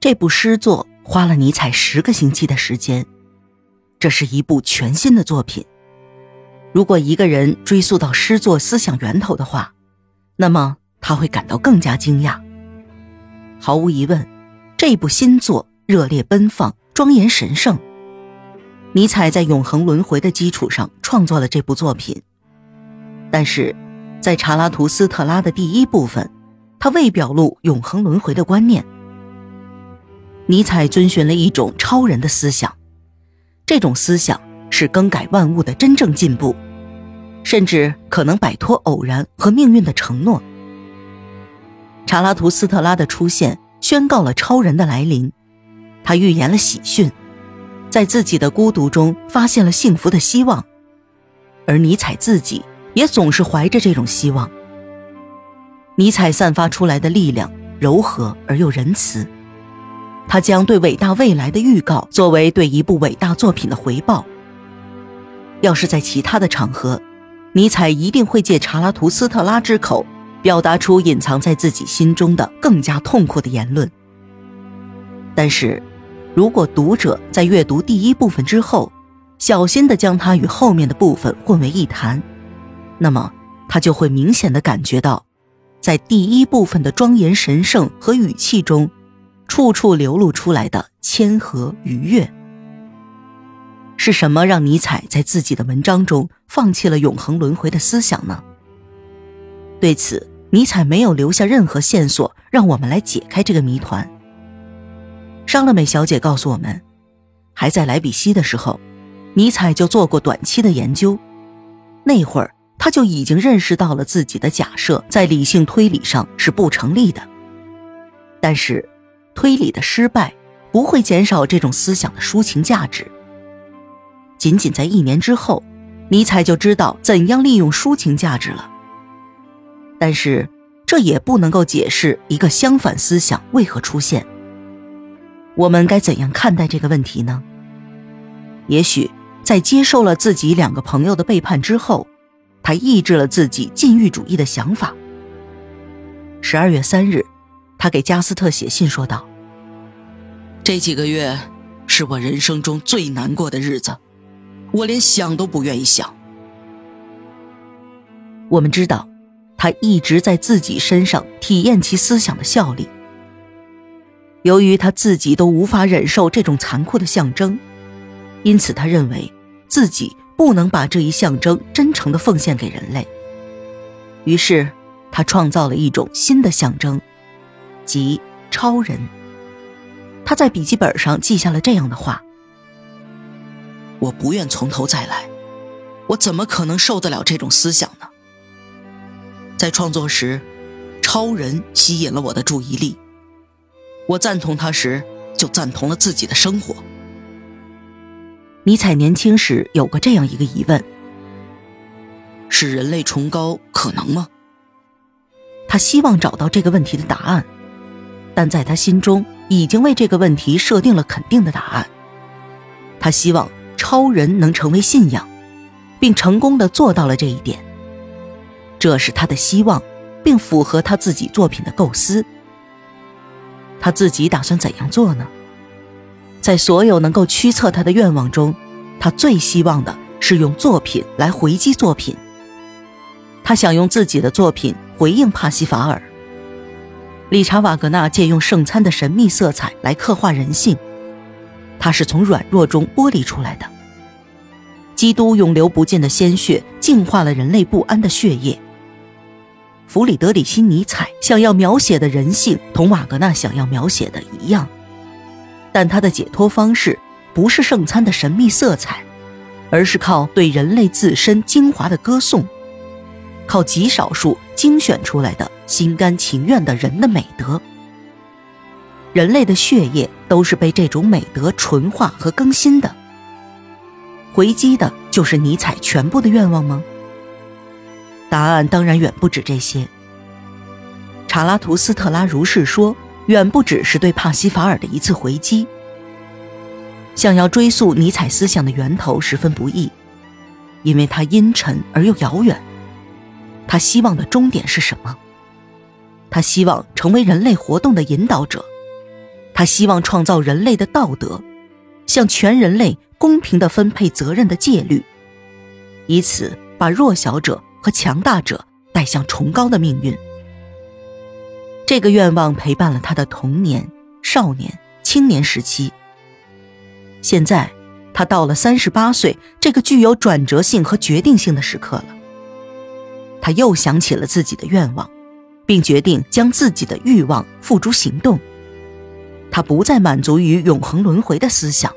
这部诗作花了尼采十个星期的时间，这是一部全新的作品。如果一个人追溯到诗作思想源头的话，那么他会感到更加惊讶。毫无疑问，这部新作热烈奔放、庄严神圣。尼采在永恒轮回的基础上创作了这部作品，但是，在查拉图斯特拉的第一部分，他未表露永恒轮回的观念。尼采遵循了一种超人的思想，这种思想是更改万物的真正进步，甚至可能摆脱偶然和命运的承诺。查拉图斯特拉的出现宣告了超人的来临，他预言了喜讯，在自己的孤独中发现了幸福的希望，而尼采自己也总是怀着这种希望。尼采散发出来的力量柔和而又仁慈。他将对伟大未来的预告作为对一部伟大作品的回报。要是在其他的场合，尼采一定会借查拉图斯特拉之口，表达出隐藏在自己心中的更加痛苦的言论。但是，如果读者在阅读第一部分之后，小心地将它与后面的部分混为一谈，那么他就会明显地感觉到，在第一部分的庄严神圣和语气中。处处流露出来的谦和愉悦，是什么让尼采在自己的文章中放弃了永恒轮回的思想呢？对此，尼采没有留下任何线索，让我们来解开这个谜团。商乐美小姐告诉我们，还在莱比锡的时候，尼采就做过短期的研究，那会儿他就已经认识到了自己的假设在理性推理上是不成立的，但是。推理的失败不会减少这种思想的抒情价值。仅仅在一年之后，尼采就知道怎样利用抒情价值了。但是，这也不能够解释一个相反思想为何出现。我们该怎样看待这个问题呢？也许，在接受了自己两个朋友的背叛之后，他抑制了自己禁欲主义的想法。十二月三日，他给加斯特写信说道。这几个月是我人生中最难过的日子，我连想都不愿意想。我们知道，他一直在自己身上体验其思想的效力。由于他自己都无法忍受这种残酷的象征，因此他认为自己不能把这一象征真诚的奉献给人类。于是，他创造了一种新的象征，即超人。他在笔记本上记下了这样的话：“我不愿从头再来，我怎么可能受得了这种思想呢？”在创作时，超人吸引了我的注意力。我赞同他时，就赞同了自己的生活。尼采年轻时有过这样一个疑问：是人类崇高可能吗？他希望找到这个问题的答案，但在他心中。已经为这个问题设定了肯定的答案。他希望超人能成为信仰，并成功的做到了这一点。这是他的希望，并符合他自己作品的构思。他自己打算怎样做呢？在所有能够驱策他的愿望中，他最希望的是用作品来回击作品。他想用自己的作品回应帕西法尔。理查·瓦格纳借用圣餐的神秘色彩来刻画人性，他是从软弱中剥离出来的。基督永流不尽的鲜血净化了人类不安的血液。弗里德里希·尼采想要描写的人性同瓦格纳想要描写的一样，但他的解脱方式不是圣餐的神秘色彩，而是靠对人类自身精华的歌颂，靠极少数精选出来的。心甘情愿的人的美德，人类的血液都是被这种美德纯化和更新的。回击的就是尼采全部的愿望吗？答案当然远不止这些。查拉图斯特拉如是说，远不只是对帕西法尔的一次回击。想要追溯尼采思想的源头十分不易，因为它阴沉而又遥远。他希望的终点是什么？他希望成为人类活动的引导者，他希望创造人类的道德，向全人类公平的分配责任的戒律，以此把弱小者和强大者带向崇高的命运。这个愿望陪伴了他的童年、少年、青年时期。现在，他到了三十八岁这个具有转折性和决定性的时刻了。他又想起了自己的愿望，并决定将自己的欲望付诸行动。他不再满足于永恒轮回的思想。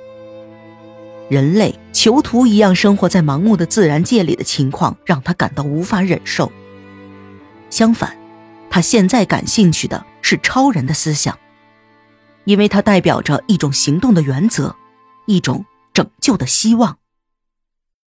人类囚徒一样生活在盲目的自然界里的情况让他感到无法忍受。相反，他现在感兴趣的是超人的思想，因为它代表着一种行动的原则，一种拯救的希望。